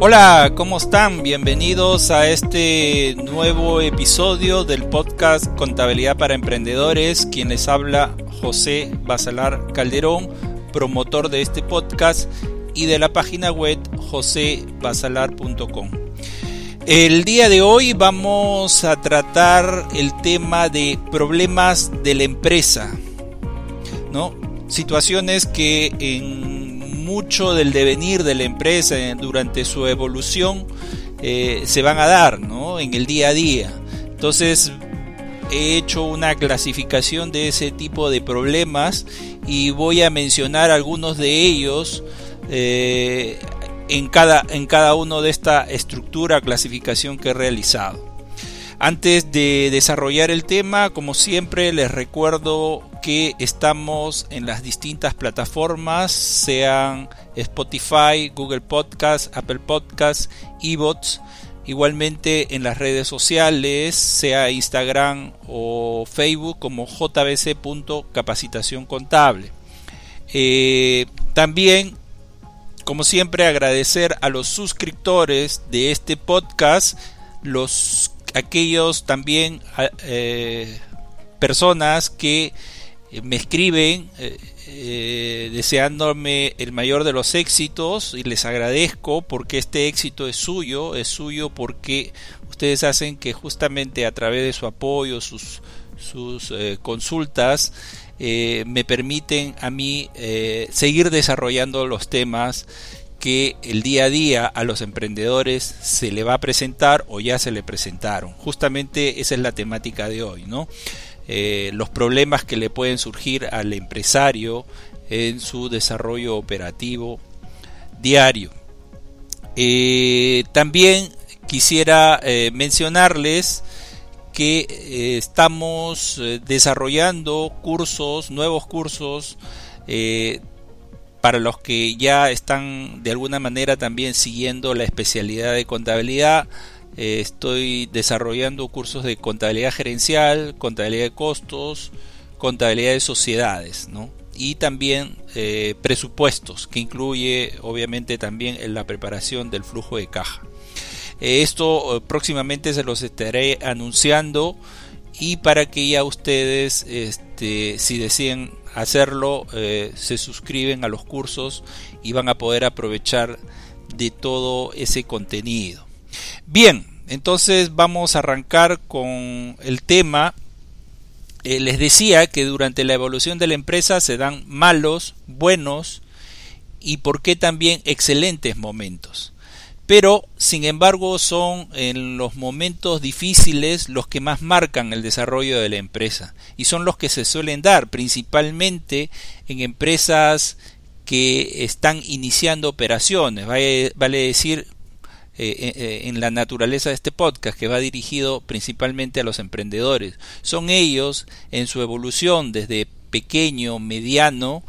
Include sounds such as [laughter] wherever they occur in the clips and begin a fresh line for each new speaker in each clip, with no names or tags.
Hola, ¿cómo están? Bienvenidos a este nuevo episodio del podcast Contabilidad para Emprendedores. Quien les habla, José Basalar Calderón, promotor de este podcast y de la página web josebasalar.com. El día de hoy vamos a tratar el tema de problemas de la empresa, ¿no? Situaciones que en mucho del devenir de la empresa durante su evolución eh, se van a dar ¿no? en el día a día. Entonces he hecho una clasificación de ese tipo de problemas y voy a mencionar algunos de ellos eh, en, cada, en cada uno de esta estructura clasificación que he realizado. Antes de desarrollar el tema, como siempre, les recuerdo estamos en las distintas plataformas, sean Spotify, Google Podcast, Apple Podcast, eBots, igualmente en las redes sociales, sea Instagram o Facebook como jbc.capacitación contable. Eh, también, como siempre, agradecer a los suscriptores de este podcast, los aquellos también eh, personas que me escriben eh, deseándome el mayor de los éxitos y les agradezco porque este éxito es suyo, es suyo porque ustedes hacen que justamente a través de su apoyo, sus, sus consultas, me permiten a mí seguir desarrollando los temas que el día a día a los emprendedores se le va a presentar o ya se le presentaron. Justamente esa es la temática de hoy, ¿no? Eh, los problemas que le pueden surgir al empresario en su desarrollo operativo diario. Eh, también quisiera eh, mencionarles que estamos desarrollando cursos, nuevos cursos para los que ya están de alguna manera también siguiendo la especialidad de contabilidad, eh, estoy desarrollando cursos de contabilidad gerencial, contabilidad de costos, contabilidad de sociedades, y también eh, presupuestos, que incluye obviamente también la preparación del flujo de caja. Eh, esto próximamente se los estaré anunciando y para que ya ustedes, este, si deciden hacerlo, se suscriben a los cursos y van a poder aprovechar de todo ese contenido. Bien, entonces vamos a arrancar con el tema. Eh, les decía que durante la evolución de la empresa se dan malos, buenos y por qué también excelentes momentos pero sin embargo son en los momentos difíciles los que más marcan el desarrollo de la empresa y son los que se suelen dar principalmente en empresas que están iniciando operaciones, vale, decir eh, eh, eh, en la naturaleza de este podcast que va dirigido principalmente a los emprendedores. Son ellos en su evolución desde pequeño, mediano,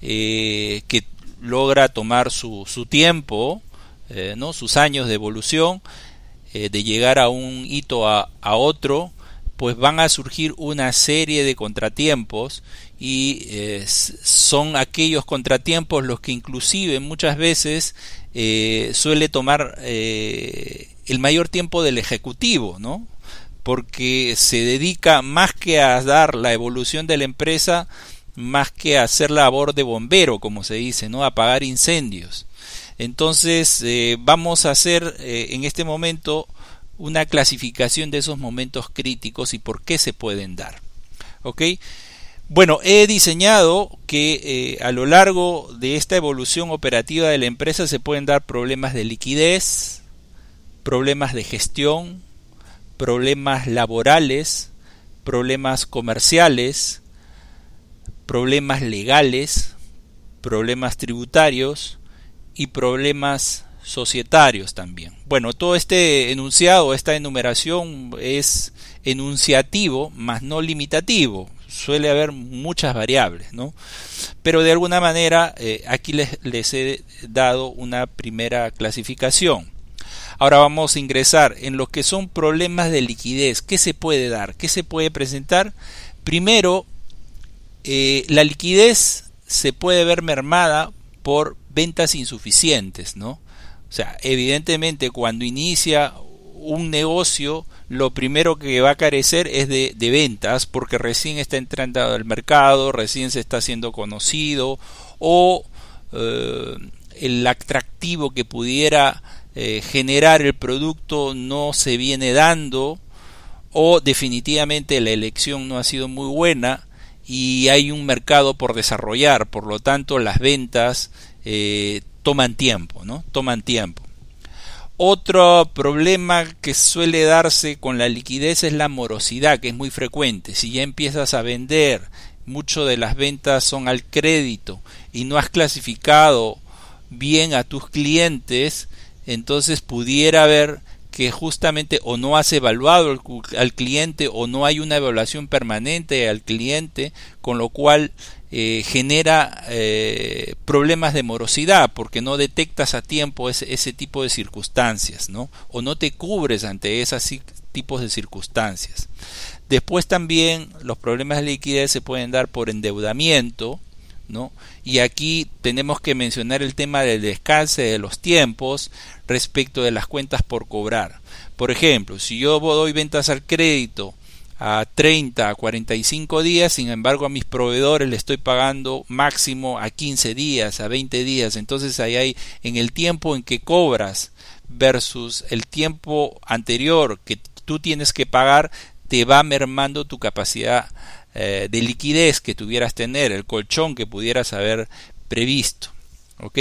que logra tomar su, su tiempo, ¿no? sus años de evolución, de llegar a un hito a, otro, pues van a surgir una serie de contratiempos y son aquellos contratiempos los que inclusive muchas veces suele tomar el mayor tiempo del ejecutivo, ¿no? porque se dedica más que a dar la evolución de la empresa, más que a hacer labor de bombero, como se dice, ¿no? apagar incendios. Entonces eh, vamos a hacer eh, en este momento una clasificación de esos momentos críticos y por qué se pueden dar. ¿Ok? Bueno, he diseñado que eh, a lo largo de esta evolución operativa de la empresa se pueden dar problemas de liquidez, problemas de gestión, problemas laborales, problemas comerciales, problemas legales, problemas tributarios, y problemas societarios también. Bueno, todo este enunciado, esta enumeración es enunciativo, más no limitativo. Suele haber muchas variables, ¿no? Pero de alguna manera eh, aquí les, les he dado una primera clasificación. Ahora vamos a ingresar en lo que son problemas de liquidez. ¿Qué se puede dar? ¿Qué se puede presentar? Primero, eh, la liquidez se puede ver mermada por ventas insuficientes, ¿no? O sea, evidentemente cuando inicia un negocio, lo primero que va a carecer es de, ventas porque recién está entrando al mercado, recién se está haciendo conocido o eh, el atractivo que pudiera eh, generar el producto no se viene dando o definitivamente la elección no ha sido muy buena y hay un mercado por desarrollar, por lo tanto las ventas eh, toman tiempo, ¿no? Toman tiempo. Otro problema que suele darse con la liquidez es la morosidad, que es muy frecuente. Si ya empiezas a vender, mucho de las ventas son al crédito y no has clasificado bien a tus clientes, entonces pudiera haber que justamente o no has evaluado al cliente o no hay una evaluación permanente al cliente, con lo cual eh, genera eh, problemas de morosidad porque no detectas a tiempo ese, ese, tipo de circunstancias, ¿no? O no te cubres ante esos tipos de circunstancias. Después también los problemas de liquidez se pueden dar por endeudamiento, y aquí tenemos que mencionar el tema del descanse de los tiempos respecto de las cuentas por cobrar. Por ejemplo, si yo doy ventas al crédito a 30 a 45 días, sin embargo a mis proveedores le estoy pagando máximo a 15 días, a 20 días, entonces ahí hay en el tiempo en que cobras versus el tiempo anterior que tú tienes que pagar, te va mermando tu capacidad eh, de liquidez que tuvieras tener, el colchón que pudieras haber previsto. ¿ok?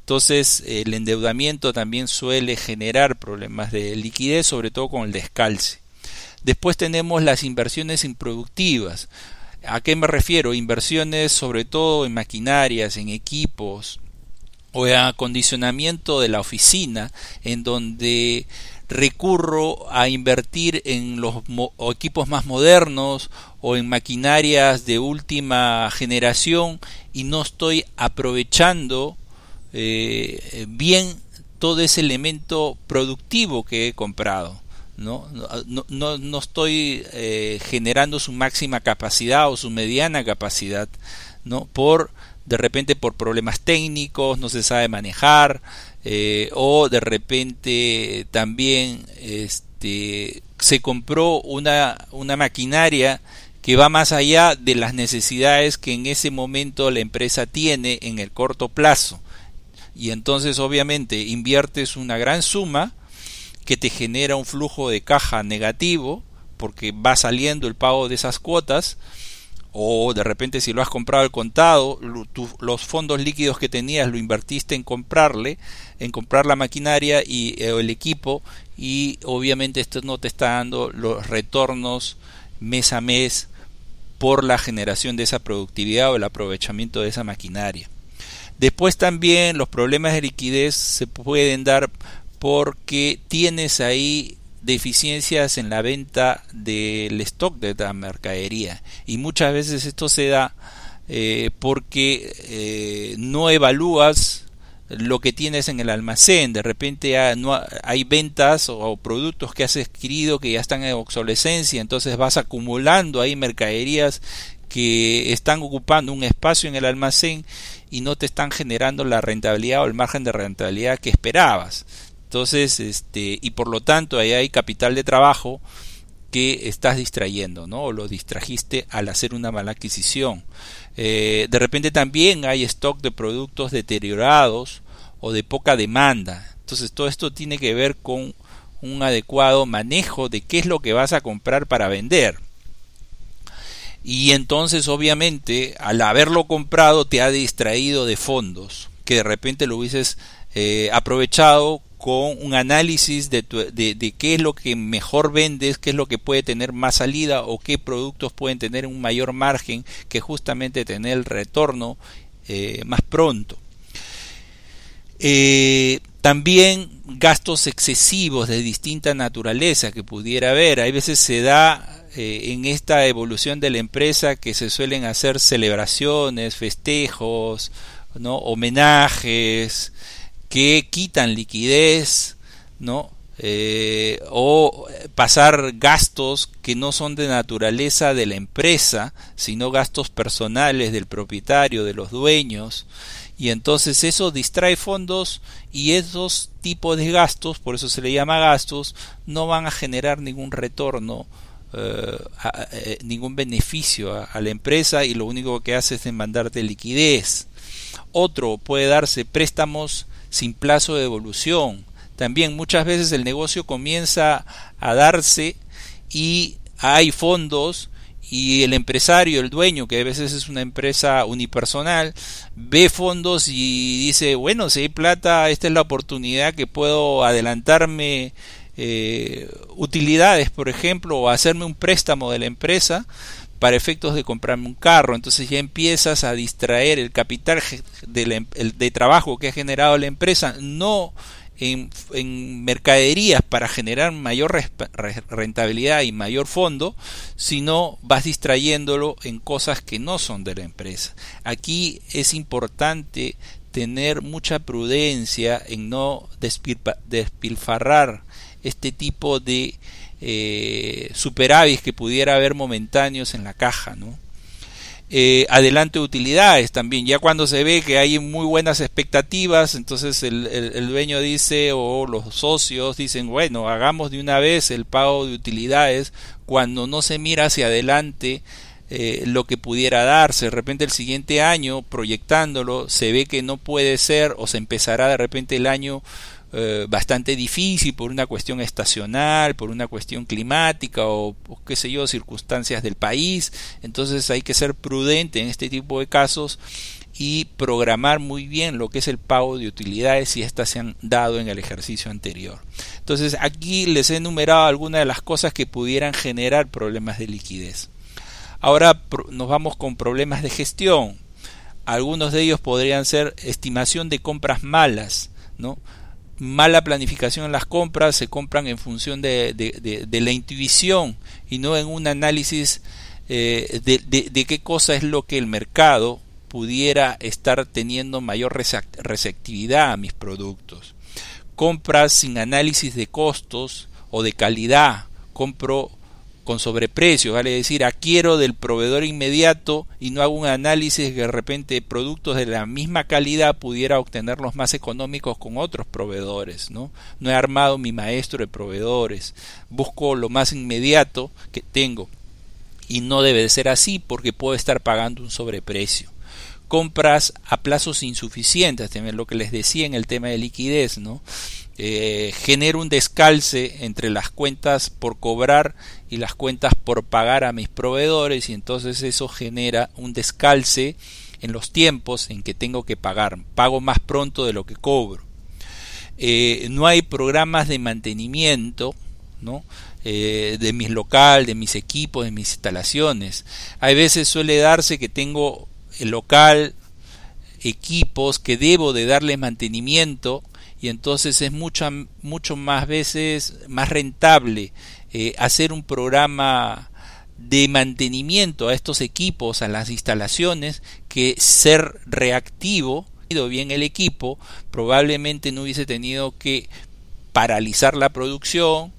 Entonces el endeudamiento también suele generar problemas de liquidez, sobre todo con el descalce. Después tenemos las inversiones improductivas. ¿A qué me refiero? Inversiones sobre todo en maquinarias, en equipos o en acondicionamiento de la oficina, en donde recurro a invertir en los equipos más modernos o en maquinarias de última generación y no estoy aprovechando eh, bien todo ese elemento productivo que he comprado. No, no, no, estoy eh, generando su máxima capacidad o su mediana capacidad, ¿no? Por de repente por problemas técnicos, no se sabe manejar, eh, o de repente también este, se compró una, una maquinaria que va más allá de las necesidades que en ese momento la empresa tiene en el corto plazo. Y entonces obviamente inviertes una gran suma que te genera un flujo de caja negativo porque va saliendo el pago de esas cuotas o de repente si lo has comprado al contado, los fondos líquidos que tenías lo invertiste en comprarle, en comprar la maquinaria y eh, el equipo y obviamente esto no te está dando los retornos mes a mes por la generación de esa productividad o el aprovechamiento de esa maquinaria. Después también los problemas de liquidez se pueden dar porque tienes ahí deficiencias en la venta del stock de la mercadería. Y muchas veces esto se da eh, porque eh, no evalúas lo que tienes en el almacén. De repente hay, ventas o productos que has adquirido que ya están en obsolescencia. Entonces vas acumulando ahí mercaderías que están ocupando un espacio en el almacén y no te están generando la rentabilidad o el margen de rentabilidad que esperabas entonces, este, y por lo tanto ahí hay capital de trabajo que estás distrayendo, ¿no? O lo distrajiste al hacer una mala adquisición. Eh, de repente también hay stock de productos deteriorados o de poca demanda. Entonces todo esto tiene que ver con un adecuado manejo de qué es lo que vas a comprar para vender. Y entonces obviamente al haberlo comprado te ha distraído de fondos que de repente lo hubieses eh, aprovechado con un análisis de, de, qué es lo que mejor vendes, qué es lo que puede tener más salida o qué productos pueden tener un mayor margen que justamente tener el retorno eh, más pronto. Eh, también gastos excesivos de distinta naturaleza que pudiera haber. Hay veces se da eh, en esta evolución de la empresa que se suelen hacer celebraciones, festejos, ¿no? homenajes, que quitan liquidez, ¿no? Eh, o pasar gastos que no son de naturaleza de la empresa, sino gastos personales del propietario, de los dueños, y entonces eso distrae fondos y esos tipos de gastos, por eso se le llama gastos, no van a generar ningún retorno, eh, eh, ningún beneficio a, la empresa y lo único que hace es demandarte liquidez. Otro puede darse préstamos sin plazo de devolución. También muchas veces el negocio comienza a darse y hay fondos y el empresario, el dueño, que a veces es una empresa unipersonal, ve fondos y dice, bueno, si hay plata, esta es la oportunidad que puedo adelantarme eh, utilidades, por ejemplo, o hacerme un préstamo de la empresa para efectos de comprarme un carro. Entonces ya empiezas a distraer el capital de, de trabajo que ha generado la empresa, no en, mercaderías para generar mayor rentabilidad y mayor fondo, sino vas distrayéndolo en cosas que no son de la empresa. Aquí es importante tener mucha prudencia en no despilfarrar este tipo de eh, superávit que pudiera haber momentáneos en la caja, ¿no? eh, adelante utilidades también. Ya cuando se ve que hay muy buenas expectativas, entonces el, dueño dice o los socios dicen, bueno, hagamos de una vez el pago de utilidades cuando no se mira hacia adelante. Eh, lo que pudiera darse de repente el siguiente año proyectándolo se ve que no puede ser o se empezará de repente el año eh, bastante difícil por una cuestión estacional, por una cuestión climática o, qué sé yo, circunstancias del país. Entonces hay que ser prudente en este tipo de casos y programar muy bien lo que es el pago de utilidades si éstas se han dado en el ejercicio anterior. Entonces aquí les he enumerado algunas de las cosas que pudieran generar problemas de liquidez. Ahora nos vamos con problemas de gestión. Algunos de ellos podrían ser estimación de compras malas, ¿no? Mala planificación en las compras, se compran en función de, de, la intuición y no en un análisis eh, de, qué cosa es lo que el mercado pudiera estar teniendo mayor receptividad a mis productos. Compras sin análisis de costos o de calidad. Compro con sobreprecio, vale decir, adquiero del proveedor inmediato y no hago un análisis que de repente productos de la misma calidad pudiera obtenerlos más económicos con otros proveedores, ¿no? No he armado mi maestro de proveedores, busco lo más inmediato que tengo y no debe de ser así porque puedo estar pagando un sobreprecio compras a plazos insuficientes, también lo que les decía en el tema de liquidez, ¿no? Eh, genera un descalce entre las cuentas por cobrar y las cuentas por pagar a mis proveedores y entonces eso genera un descalce en los tiempos en que tengo que pagar. Pago más pronto de lo que cobro. Eh, no hay programas de mantenimiento, ¿no? Eh, de mis local, de mis equipos, de mis instalaciones. Hay veces suele darse que tengo el local, equipos que debo de darle mantenimiento y entonces es mucho, mucho más veces más rentable eh, hacer un programa de mantenimiento a estos equipos, a las instalaciones, que ser reactivo, bien el equipo, probablemente no hubiese tenido que paralizar la producción,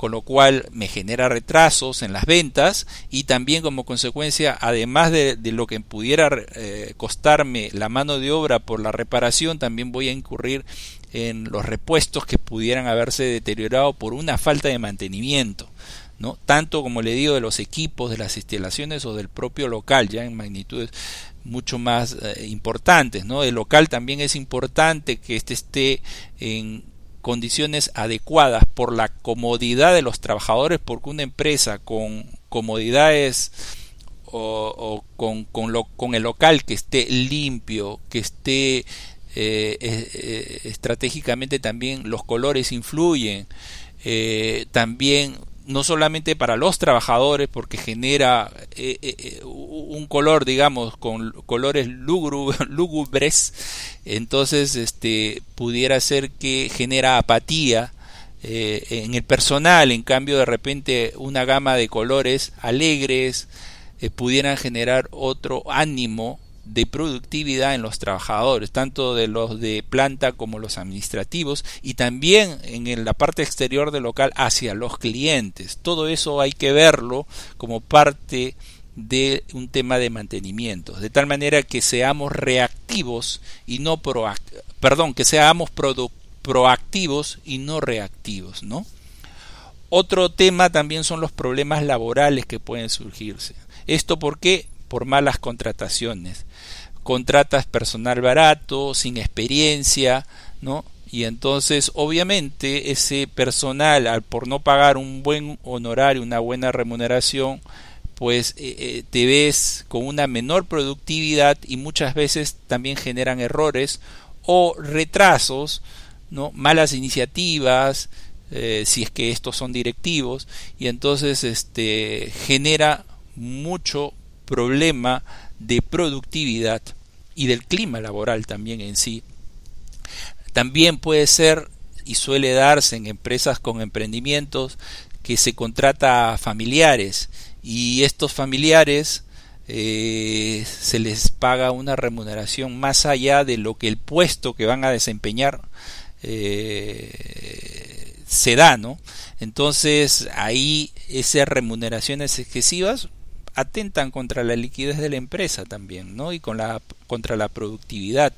con lo cual me genera retrasos en las ventas y también como consecuencia, además de, lo que pudiera eh, costarme la mano de obra por la reparación, también voy a incurrir en los repuestos que pudieran haberse deteriorado por una falta de mantenimiento. ¿no? tanto como le digo de los equipos, de las instalaciones o del propio local, ya en magnitudes mucho más eh, importantes. ¿no? El local también es importante que éste esté en condiciones adecuadas por la comodidad de los trabajadores, porque una empresa con comodidades o, con, con, lo, con, el local que esté limpio, que esté eh, eh, estratégicamente también los colores influyen, eh, también no solamente para los trabajadores porque genera eh, eh, eh, un color digamos con colores [laughs] lúgubres entonces este pudiera ser que genera apatía en el personal. En cambio de repente una gama de colores alegres pudieran generar otro ánimo de productividad en los trabajadores, tanto de los de planta como los administrativos, y también en la parte exterior del local hacia los clientes. Todo eso hay que verlo como parte de un tema de mantenimiento, de tal manera que seamos reactivos y no proactivos, perdón, que seamos proactivos y no reactivos, ¿no? Otro tema también son los problemas laborales que pueden surgirse. ¿Esto por qué? Por malas contrataciones. Contratas personal barato, sin experiencia, ¿no? Y entonces, obviamente, ese personal, al por no pagar un buen honorario, una buena remuneración, pues eh, eh, te ves con una menor productividad y muchas veces también generan errores o retrasos, ¿no? malas iniciativas, eh, si es que estos son directivos, y entonces este, genera mucho problema de productividad y del clima laboral también en sí. También puede ser y suele darse en empresas con emprendimientos que se contrata a familiares y estos familiares eh, se les paga una remuneración más allá de lo que el puesto que van a desempeñar eh, se da, ¿no? Entonces ahí esas remuneraciones excesivas atentan contra la liquidez de la empresa también, ¿no? Y contra la productividad.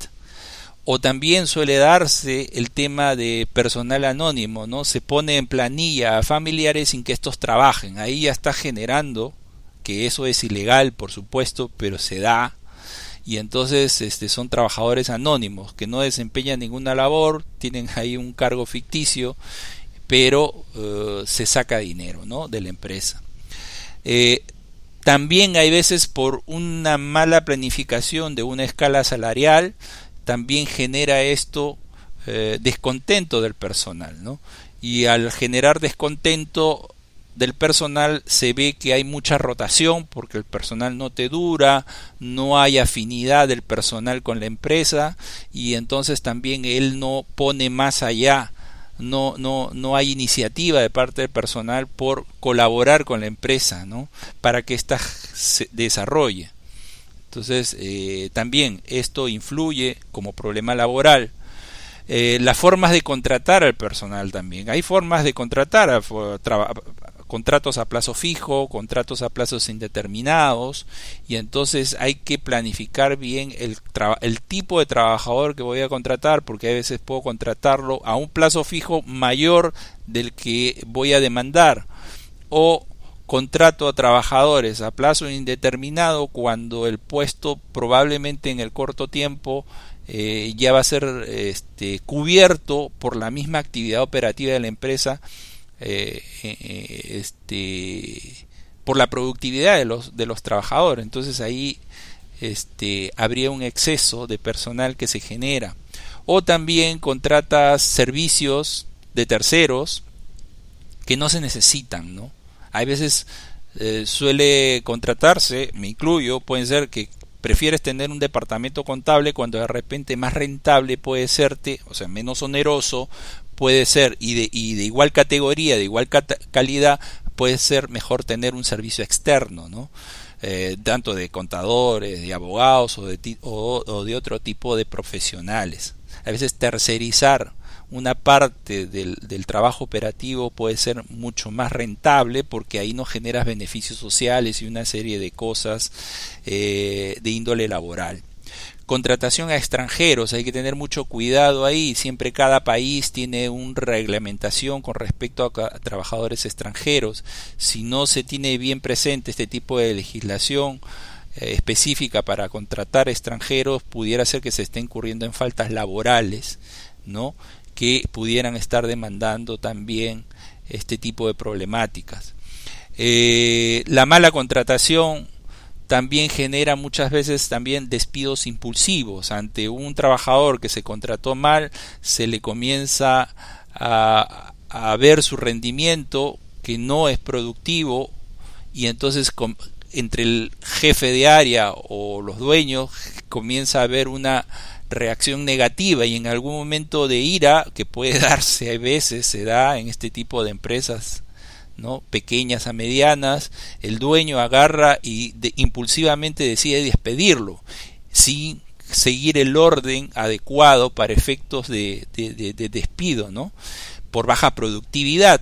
O también suele darse el tema de personal anónimo, ¿no? Se pone en planilla a familiares sin que estos trabajen. Ahí ya está generando, que eso es ilegal, por supuesto, pero se da. Y entonces este, son trabajadores anónimos que no desempeñan ninguna labor, tienen ahí un cargo ficticio, pero eh, se saca dinero ¿no? de la empresa. Eh, también hay veces por una mala planificación de una escala salarial, también genera esto eh, descontento del personal, ¿no? Y al generar descontento del personal se ve que hay mucha rotación porque el personal no te dura, no hay afinidad del personal con la empresa y entonces también él no pone más allá, no, no, no hay iniciativa de parte del personal por colaborar con la empresa, ¿no? Para que ésta se desarrolle. Entonces, eh, también esto influye como problema laboral. Eh, las formas de contratar al personal también. Hay formas de contratar a, contratos a plazo fijo, contratos a plazos indeterminados, y entonces hay que planificar bien el, el tipo de trabajador que voy a contratar, porque a veces puedo contratarlo a un plazo fijo mayor del que voy a demandar, o contrato a trabajadores a plazo indeterminado cuando el puesto probablemente en el corto tiempo eh, ya va a ser este, cubierto por la misma actividad operativa de la empresa eh, eh, este, por la productividad de los, trabajadores. Entonces ahí este, habría un exceso de personal que se genera. O también contratas servicios de terceros que no se necesitan no hay veces eh, suele contratarse, me incluyo, pueden ser que prefieres tener un departamento contable cuando de repente más rentable puede serte, o sea, menos oneroso, puede ser, y de, y de igual categoría, de igual calidad, puede ser mejor tener un servicio externo, ¿no? Eh, tanto de contadores, de abogados o de, o de otro tipo de profesionales. A veces tercerizar una parte del, trabajo operativo puede ser mucho más rentable porque ahí no generas beneficios sociales y una serie de cosas eh, de índole laboral. Contratación a extranjeros, hay que tener mucho cuidado ahí, siempre cada país tiene una reglamentación con respecto a, trabajadores extranjeros. Si no se tiene bien presente este tipo de legislación, eh, específica para contratar extranjeros pudiera ser que se esté incurriendo en faltas laborales, ¿no? que pudieran estar demandando también este tipo de problemáticas. Eh, la mala contratación también genera muchas veces también despidos impulsivos. Ante un trabajador que se contrató mal, se le comienza a, a ver su rendimiento que no es productivo y entonces entre el jefe de área o los dueños comienza a haber una reacción negativa y en algún momento de ira que puede [laughs] darse a veces se da en este tipo de empresas no pequeñas a medianas el dueño agarra y impulsivamente decide despedirlo sin seguir el orden adecuado para efectos de, de, de despido por baja productividad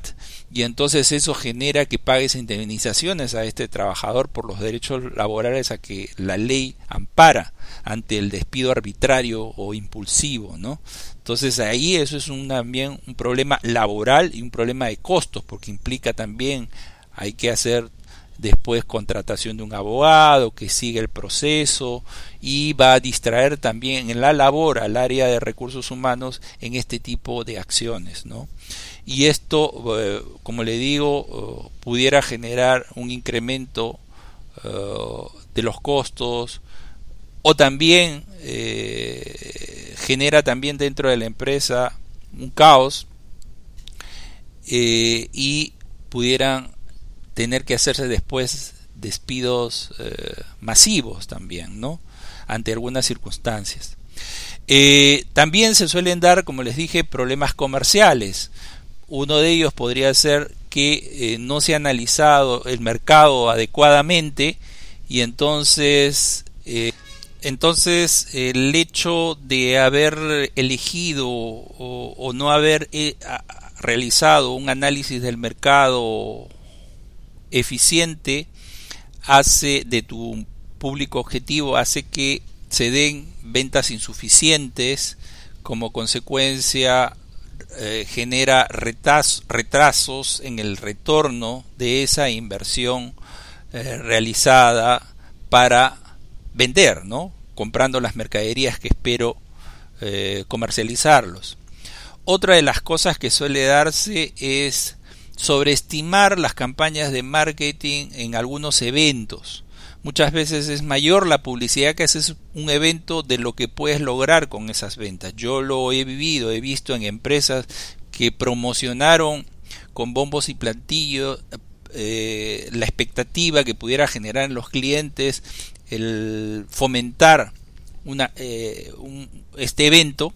y entonces eso genera que pagues indemnizaciones a este trabajador por los derechos laborales a que la ley ampara ante el despido arbitrario o impulsivo, ¿no? Entonces ahí eso es un, también un problema laboral y un problema de costos, porque implica también hay que hacer después contratación de un abogado que sigue el proceso y va a distraer también en la labor al área de recursos humanos en este tipo de acciones, ¿no? y esto, eh, como le digo, eh, pudiera generar un incremento eh, de los costos o también genera también dentro de la empresa un caos y pudieran tener que hacerse después despidos masivos también, ¿no? Ante algunas circunstancias. también se suelen dar, como les dije, problemas comerciales. Uno de ellos podría ser que eh, no se ha analizado el mercado adecuadamente y entonces eh, entonces el hecho de haber elegido o, no haber eh, realizado un análisis del mercado eficiente hace de tu público objetivo hace que se den ventas insuficientes como consecuencia eh, genera retrasos en el retorno de esa inversión eh, realizada para vender, ¿no? comprando las mercaderías que espero eh, comercializarlos. Otra de las cosas que suele darse es sobreestimar las campañas de marketing en algunos eventos muchas veces es mayor la publicidad que haces un evento de lo que puedes lograr con esas ventas. Yo lo he vivido, he visto en empresas que promocionaron con bombos y plantillos eh, la expectativa que pudiera generar en los clientes el fomentar una, eh, este evento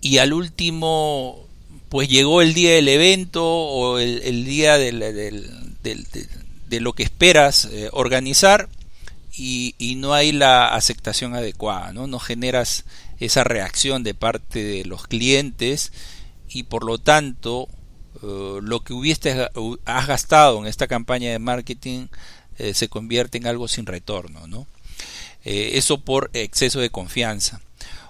y al último pues llegó el día del evento o el, día de lo que esperas eh, organizar y, no hay la aceptación adecuada, ¿no? no generas esa reacción de parte de los clientes y por lo tanto eh, lo que hubiste has gastado en esta campaña de marketing eh, se convierte en algo sin retorno, ¿no? eso por exceso de confianza.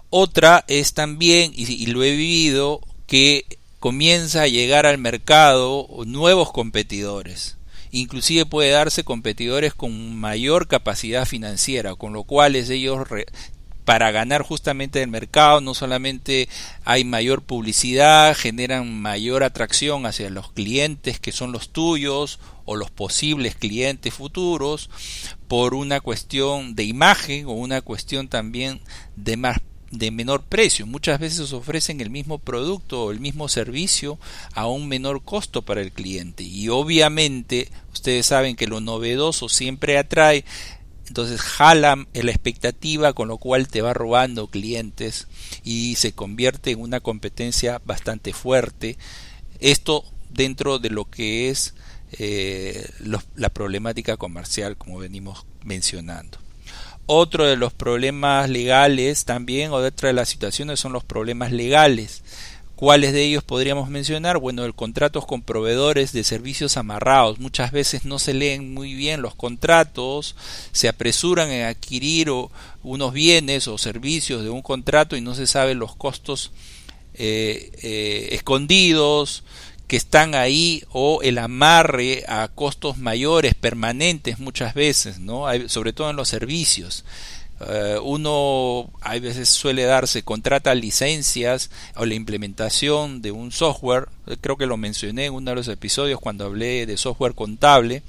Otra es también, y lo he vivido, que comienza a llegar al mercado nuevos competidores. Inclusive puede darse competidores con mayor capacidad financiera, con lo cual ellos para ganar justamente el mercado no solamente hay mayor publicidad, generan mayor atracción hacia los clientes que son los tuyos o los posibles clientes futuros por una cuestión de imagen o una cuestión también de más de menor precio. Muchas veces ofrecen el mismo producto o el mismo servicio a un menor costo para el cliente. Y obviamente ustedes saben que lo novedoso siempre atrae. Entonces jalan la expectativa con lo cual te va robando clientes y se convierte en una competencia bastante fuerte. Esto dentro de lo que es eh, la problemática comercial como venimos mencionando. Otro de los problemas legales también, o otra de las situaciones son los problemas legales. ¿Cuáles de ellos podríamos mencionar? Bueno, el contratos con proveedores de servicios amarrados. Muchas veces no se leen muy bien los contratos, se apresuran en adquirir unos bienes o servicios de un contrato y no se saben los costos eh, eh, escondidos, que están ahí o el amarre a costos mayores, permanentes muchas veces, ¿no? sobre todo en los servicios. Eh, uno a veces suele darse, contrata licencias o la implementación de un software, creo que lo mencioné en uno de los episodios cuando hablé de software contable,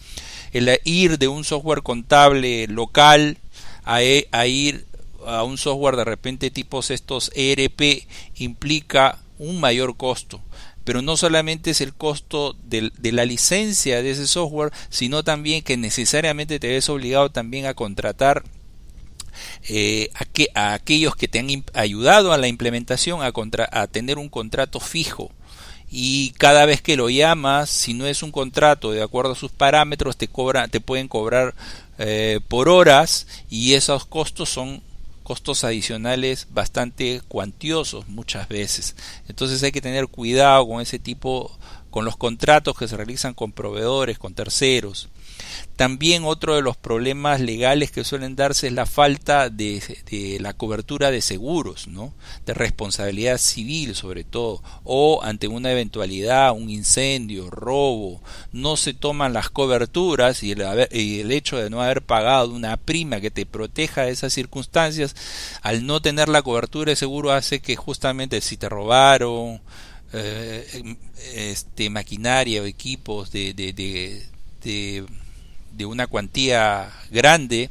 el ir de un software contable local a, e, a ir a un software de repente tipos estos ERP implica un mayor costo pero no solamente es el costo de, la licencia de ese software, sino también que necesariamente te ves obligado también a contratar eh, a, aquellos que te han ayudado a la implementación a, a tener un contrato fijo. Y cada vez que lo llamas, si no es un contrato de acuerdo a sus parámetros, te cobra, te pueden cobrar eh, por horas y esos costos son costos adicionales bastante cuantiosos muchas veces. Entonces hay que tener cuidado con ese tipo, con los contratos que se realizan con proveedores, con terceros. También otro de los problemas legales que suelen darse es la falta de, la cobertura de seguros, ¿no? de responsabilidad civil sobre todo, o ante una eventualidad, un incendio, robo, no se toman las coberturas y el, y el hecho de no haber pagado una prima que te proteja de esas circunstancias, al no tener la cobertura de seguro hace que justamente si te robaron, eh, este, maquinaria o equipos de, de de una cuantía grande,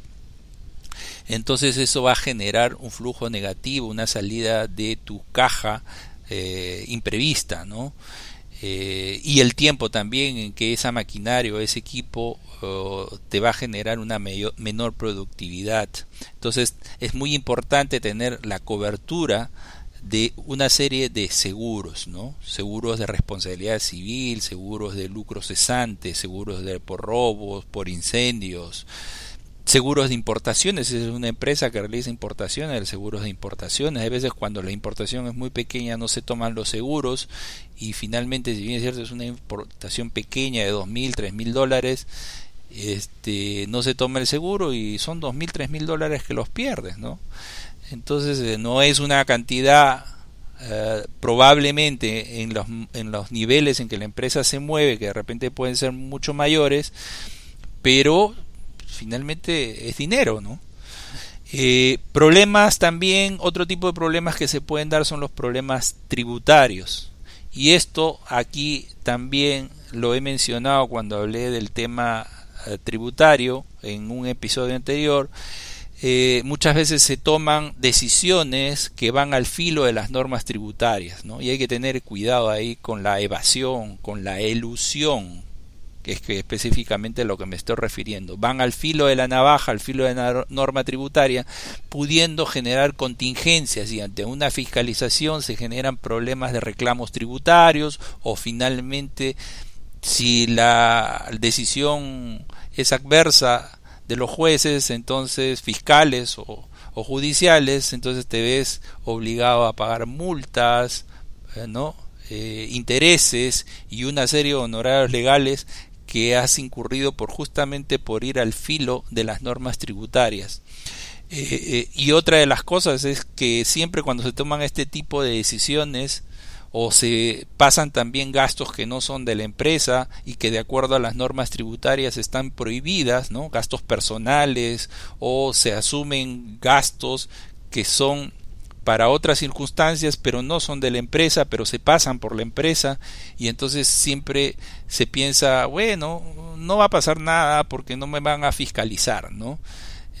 entonces eso va a generar un flujo negativo, una salida de tu caja eh, imprevista, ¿no? Eh, y el tiempo también en que esa maquinaria o ese equipo te va a generar una menor productividad. Entonces es muy importante tener la cobertura de una serie de seguros, ¿no? Seguros de responsabilidad civil, seguros de lucro cesante, seguros de, por robos, por incendios, seguros de importaciones, es una empresa que realiza importaciones, seguros de importaciones, a veces cuando la importación es muy pequeña no se toman los seguros y finalmente, si bien es cierto, es una importación pequeña de dos mil, tres mil dólares, este, no se toma el seguro y son dos mil, tres mil dólares que los pierdes, ¿no? Entonces eh, no es una cantidad eh, probablemente en los, en los niveles en que la empresa se mueve, que de repente pueden ser mucho mayores, pero finalmente es dinero, ¿no? Eh, problemas también, otro tipo de problemas que se pueden dar son los problemas tributarios. Y esto aquí también lo he mencionado cuando hablé del tema tributario en un episodio anterior. Eh, muchas veces se toman decisiones que van al filo de las normas tributarias, ¿no? Y hay que tener cuidado ahí con la evasión, con la elusión, que es que específicamente a lo que me estoy refiriendo. Van al filo de la navaja, al filo de la norma tributaria, pudiendo generar contingencias y ante una fiscalización se generan problemas de reclamos tributarios o finalmente si la decisión es adversa de los jueces, entonces fiscales o, judiciales, entonces te ves obligado a pagar multas, eh, ¿no? Eh, intereses y una serie de honorarios legales que has incurrido por justamente por ir al filo de las normas tributarias. Eh, y otra de las cosas es que siempre cuando se toman este tipo de decisiones o se pasan también gastos que no son de la empresa y que de acuerdo a las normas tributarias están prohibidas, ¿no? gastos personales o se asumen gastos que son para otras circunstancias pero no son de la empresa pero se pasan por la empresa y entonces siempre se piensa bueno no va a pasar nada porque no me van a fiscalizar no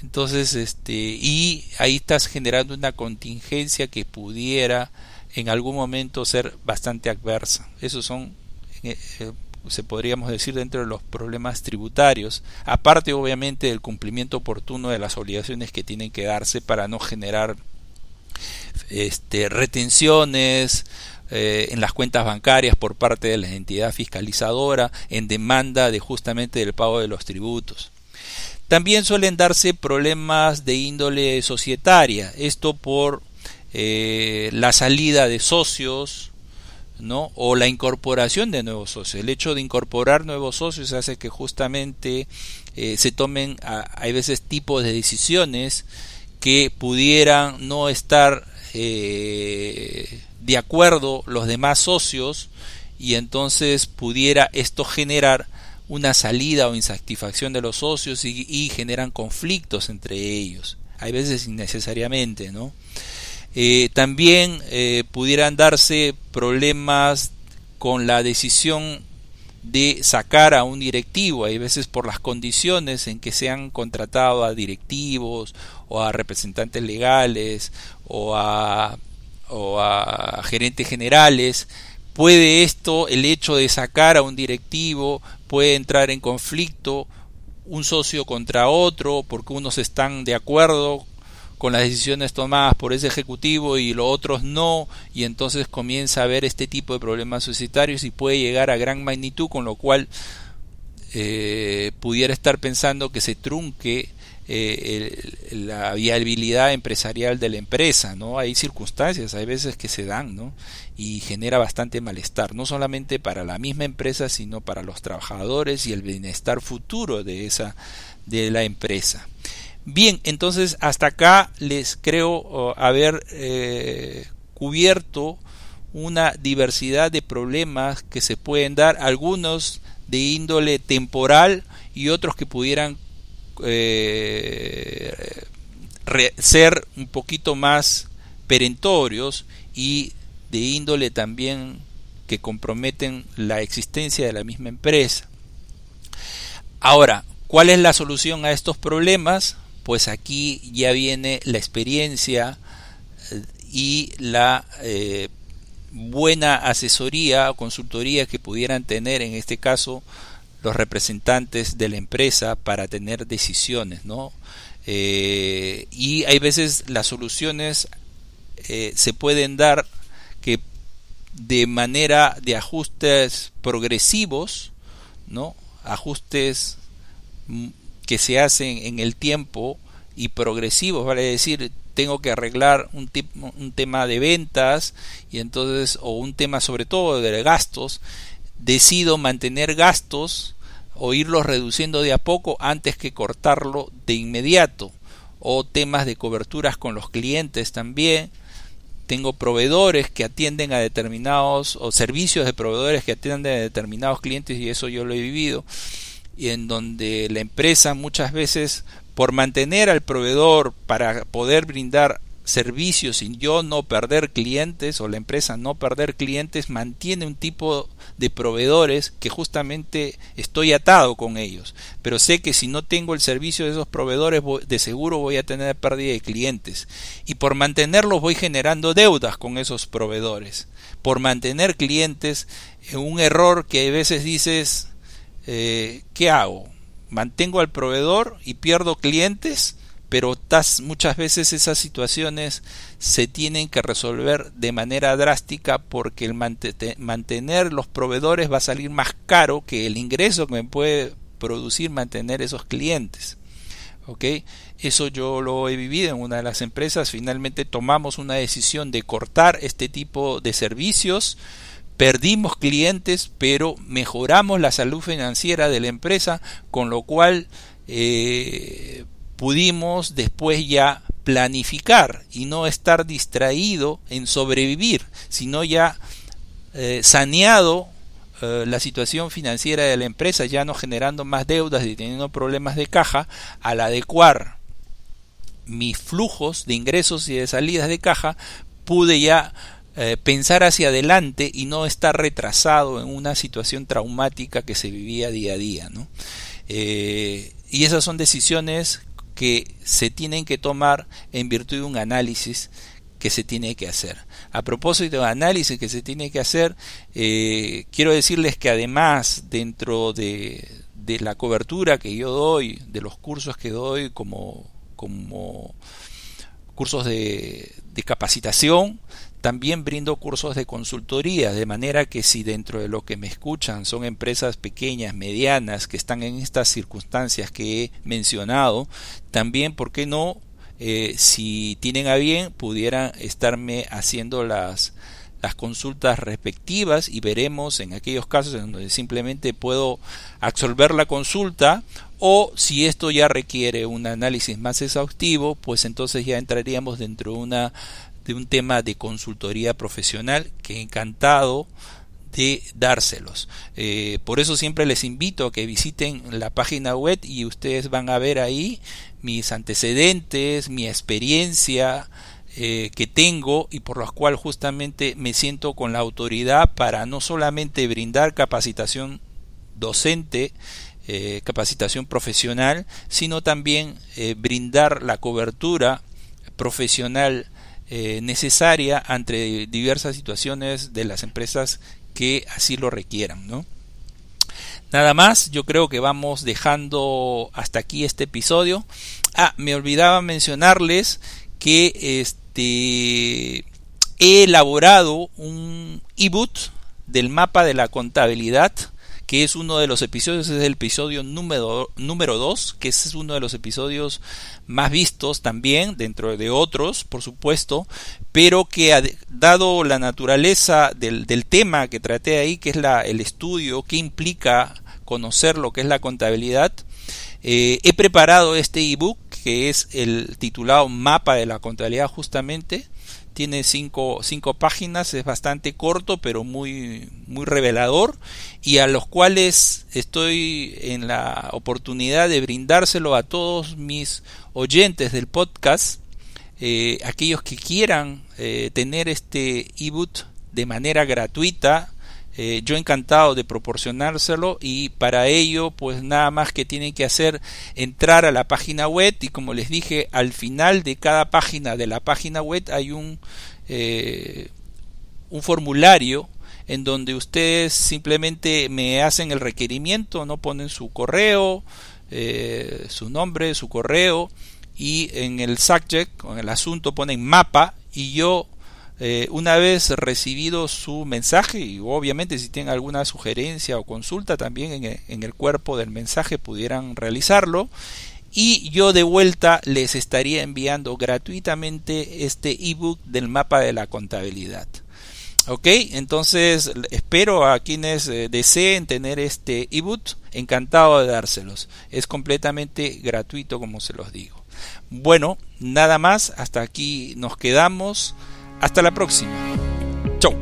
entonces este y ahí estás generando una contingencia que pudiera en algún momento ser bastante adversa. Esos son, eh, eh, se podríamos decir, dentro de los problemas tributarios, aparte obviamente del cumplimiento oportuno de las obligaciones que tienen que darse para no generar este, retenciones eh, en las cuentas bancarias por parte de la entidad fiscalizadora en demanda de justamente del pago de los tributos. También suelen darse problemas de índole societaria, esto por eh, la salida de socios, ¿no? o la incorporación de nuevos socios. El hecho de incorporar nuevos socios hace que justamente eh, se tomen, hay veces, tipos de decisiones que pudieran no estar eh, de acuerdo los demás socios y entonces pudiera esto generar una salida o insatisfacción de los socios y, y generan conflictos entre ellos. Hay veces innecesariamente, ¿no? Eh, también eh, pudieran darse problemas con la decisión de sacar a un directivo, hay veces por las condiciones en que se han contratado a directivos o a representantes legales o a, o a gerentes generales, puede esto, el hecho de sacar a un directivo, puede entrar en conflicto un socio contra otro porque unos están de acuerdo con las decisiones tomadas por ese ejecutivo y los otros no, y entonces comienza a haber este tipo de problemas societarios y puede llegar a gran magnitud, con lo cual eh, pudiera estar pensando que se trunque eh, la viabilidad empresarial de la empresa, ¿no? Hay circunstancias, hay veces que se dan, ¿no? Y genera bastante malestar, no solamente para la misma empresa, sino para los trabajadores y el bienestar futuro de esa de la empresa. Bien, entonces hasta acá les creo haber eh, cubierto una diversidad de problemas que se pueden dar, algunos de índole temporal y otros que pudieran eh, ser un poquito más perentorios y de índole también que comprometen la existencia de la misma empresa. Ahora, ¿cuál es la solución a estos problemas? Pues aquí ya viene la experiencia eh, y la eh, buena asesoría o consultoría que pudieran tener en este caso los representantes de la empresa para tener decisiones, ¿no? Eh, y hay veces las soluciones se pueden dar que de manera de ajustes progresivos, ¿no? Ajustes mm, que se hacen en el tiempo y progresivos, vale decir, tengo que arreglar un, un tema de ventas y entonces o un tema sobre todo de gastos, decido mantener gastos o irlos reduciendo de a poco antes que cortarlo de inmediato. O temas de coberturas con los clientes también. Tengo proveedores que atienden a determinados o servicios de proveedores que atienden a determinados clientes y eso yo lo he vivido y en donde la empresa muchas veces por mantener al proveedor para poder brindar servicios sin yo no perder clientes o la empresa no perder clientes mantiene un tipo de proveedores que justamente estoy atado con ellos. Pero sé que si no tengo el servicio de esos proveedores de seguro voy a tener pérdida de clientes. Y por mantenerlos voy generando deudas con esos proveedores. Por mantener clientes eh, un error que a veces dices eh, ¿qué hago? mantengo al proveedor y pierdo clientes pero muchas veces esas situaciones se tienen que resolver de manera drástica porque el mantener los proveedores va a salir más caro que el ingreso que me puede producir mantener esos clientes. ¿ok? Eso yo lo he vivido en una de las empresas. Finalmente tomamos una decisión de cortar este tipo de servicios. Perdimos clientes, pero mejoramos la salud financiera de la empresa, con lo cual eh, pudimos después ya planificar y no estar distraído en sobrevivir, sino ya eh, saneado eh, la situación financiera de la empresa, ya no generando más deudas y teniendo problemas de caja, al adecuar mis flujos de ingresos y de salidas de caja, pude ya eh, pensar hacia adelante y no estar retrasado en una situación traumática que se vivía día a día. ¿no? y esas son decisiones que se tienen que tomar en virtud de un análisis que se tiene que hacer. A propósito de análisis que se tiene que hacer, eh, quiero decirles que además dentro de, de, la cobertura que yo doy, de los cursos que doy como, como cursos de, de capacitación, también brindo cursos de consultoría, de manera que si dentro de lo que me escuchan son empresas pequeñas, medianas, que están en estas circunstancias que he mencionado, también, ¿por qué no? Eh, si tienen a bien, pudieran estarme haciendo las, las consultas respectivas y veremos en aquellos casos en donde simplemente puedo absolver la consulta o si esto ya requiere un análisis más exhaustivo, pues entonces ya entraríamos dentro de una de un tema de consultoría profesional que encantado de dárselos. Eh, por eso siempre les invito a que visiten la página web y ustedes van a ver ahí mis antecedentes, mi experiencia eh, que tengo y por lo cual justamente me siento con la autoridad para no solamente brindar capacitación docente, eh, capacitación profesional, sino también brindar la cobertura profesional eh, necesaria ante diversas situaciones de las empresas que así lo requieran. ¿no? Nada más, yo creo que vamos dejando hasta aquí este episodio. Ah, me olvidaba mencionarles que este he elaborado un ebook del mapa de la contabilidad que es uno de los episodios, es el episodio número, número 2, que es uno de los episodios más vistos también, dentro de otros, por supuesto, pero que dado la naturaleza del, del tema que traté ahí, que es la, el estudio, que implica conocer lo que es la contabilidad, eh, he preparado este ebook que es el titulado Mapa de la Contabilidad justamente. Tiene cinco, cinco páginas, es bastante corto pero muy, muy revelador y a los cuales estoy en la oportunidad de brindárselo a todos mis oyentes del podcast, eh, aquellos que quieran eh, tener este ebook de manera gratuita eh, yo encantado de proporcionárselo y para ello pues nada más que tienen que hacer entrar a la página web y como les dije al final de cada página de la página web hay un eh, un formulario en donde ustedes simplemente me hacen el requerimiento no ponen su correo eh, su nombre su correo y en el subject en el asunto ponen mapa y yo eh, una vez recibido su mensaje y obviamente si tienen alguna sugerencia o consulta también en, en el cuerpo del mensaje pudieran realizarlo y yo de vuelta les estaría enviando gratuitamente este ebook del mapa de la contabilidad. Ok, entonces espero a quienes eh, deseen tener este ebook, encantado de dárselos. Es completamente gratuito como se los digo. Bueno, nada más, hasta aquí nos quedamos. Hasta la próxima. Chau.